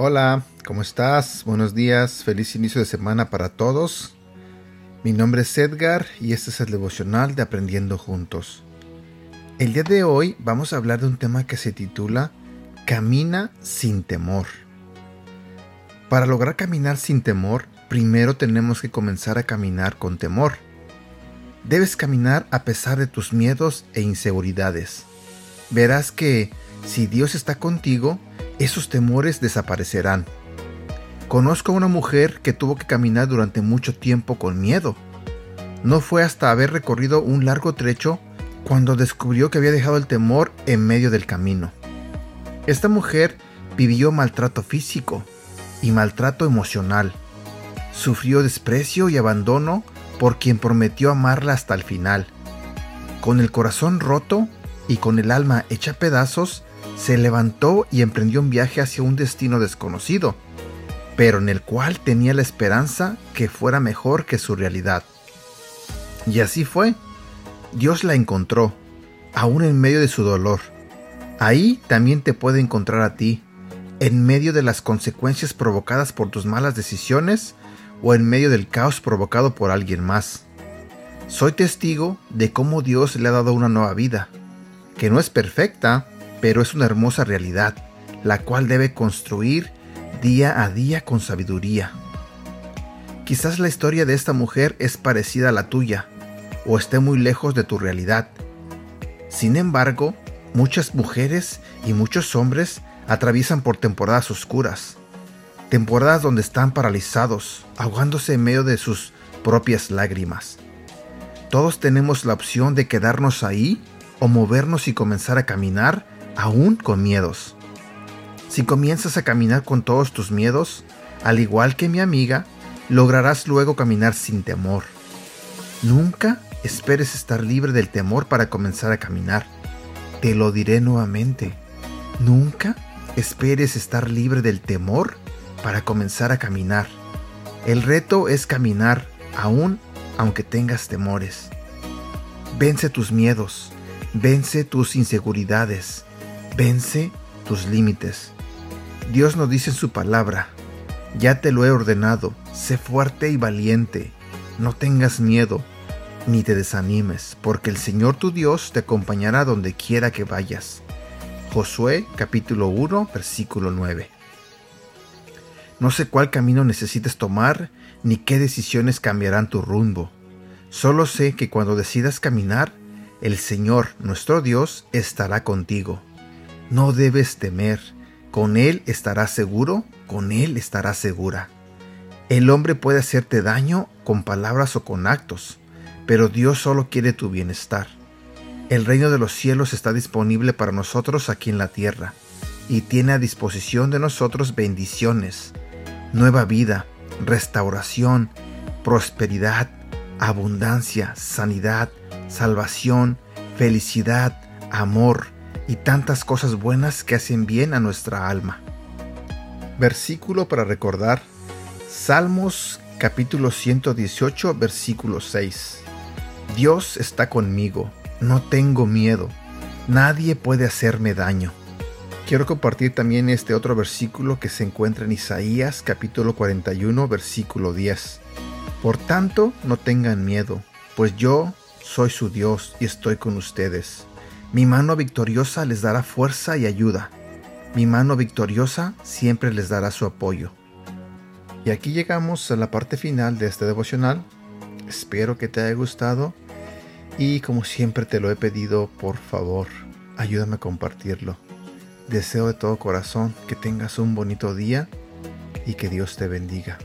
Hola, ¿cómo estás? Buenos días, feliz inicio de semana para todos. Mi nombre es Edgar y este es el devocional de Aprendiendo Juntos. El día de hoy vamos a hablar de un tema que se titula Camina sin temor. Para lograr caminar sin temor, primero tenemos que comenzar a caminar con temor. Debes caminar a pesar de tus miedos e inseguridades. Verás que si Dios está contigo, esos temores desaparecerán. Conozco a una mujer que tuvo que caminar durante mucho tiempo con miedo. No fue hasta haber recorrido un largo trecho cuando descubrió que había dejado el temor en medio del camino. Esta mujer vivió maltrato físico y maltrato emocional. Sufrió desprecio y abandono por quien prometió amarla hasta el final. Con el corazón roto y con el alma hecha pedazos, se levantó y emprendió un viaje hacia un destino desconocido, pero en el cual tenía la esperanza que fuera mejor que su realidad. Y así fue. Dios la encontró, aún en medio de su dolor. Ahí también te puede encontrar a ti, en medio de las consecuencias provocadas por tus malas decisiones o en medio del caos provocado por alguien más. Soy testigo de cómo Dios le ha dado una nueva vida, que no es perfecta, pero es una hermosa realidad, la cual debe construir día a día con sabiduría. Quizás la historia de esta mujer es parecida a la tuya, o esté muy lejos de tu realidad. Sin embargo, muchas mujeres y muchos hombres atraviesan por temporadas oscuras, temporadas donde están paralizados, ahogándose en medio de sus propias lágrimas. Todos tenemos la opción de quedarnos ahí o movernos y comenzar a caminar aún con miedos. Si comienzas a caminar con todos tus miedos, al igual que mi amiga, lograrás luego caminar sin temor. Nunca esperes estar libre del temor para comenzar a caminar. Te lo diré nuevamente. Nunca esperes estar libre del temor para comenzar a caminar. El reto es caminar aún aunque tengas temores. Vence tus miedos, vence tus inseguridades, Vence tus límites. Dios nos dice en su palabra, ya te lo he ordenado, sé fuerte y valiente, no tengas miedo, ni te desanimes, porque el Señor tu Dios te acompañará donde quiera que vayas. Josué capítulo 1 versículo 9. No sé cuál camino necesites tomar, ni qué decisiones cambiarán tu rumbo. Solo sé que cuando decidas caminar, el Señor nuestro Dios estará contigo no debes temer, con Él estarás seguro, con Él estarás segura. El hombre puede hacerte daño con palabras o con actos, pero Dios solo quiere tu bienestar. El reino de los cielos está disponible para nosotros aquí en la tierra y tiene a disposición de nosotros bendiciones, nueva vida, restauración, prosperidad, abundancia, sanidad, salvación, felicidad, amor, y tantas cosas buenas que hacen bien a nuestra alma. Versículo para recordar. Salmos capítulo 118 versículo 6. Dios está conmigo, no tengo miedo, nadie puede hacerme daño. Quiero compartir también este otro versículo que se encuentra en Isaías capítulo 41 versículo 10. Por tanto, no tengan miedo, pues yo soy su Dios y estoy con ustedes. Mi mano victoriosa les dará fuerza y ayuda. Mi mano victoriosa siempre les dará su apoyo. Y aquí llegamos a la parte final de este devocional. Espero que te haya gustado y como siempre te lo he pedido, por favor, ayúdame a compartirlo. Deseo de todo corazón que tengas un bonito día y que Dios te bendiga.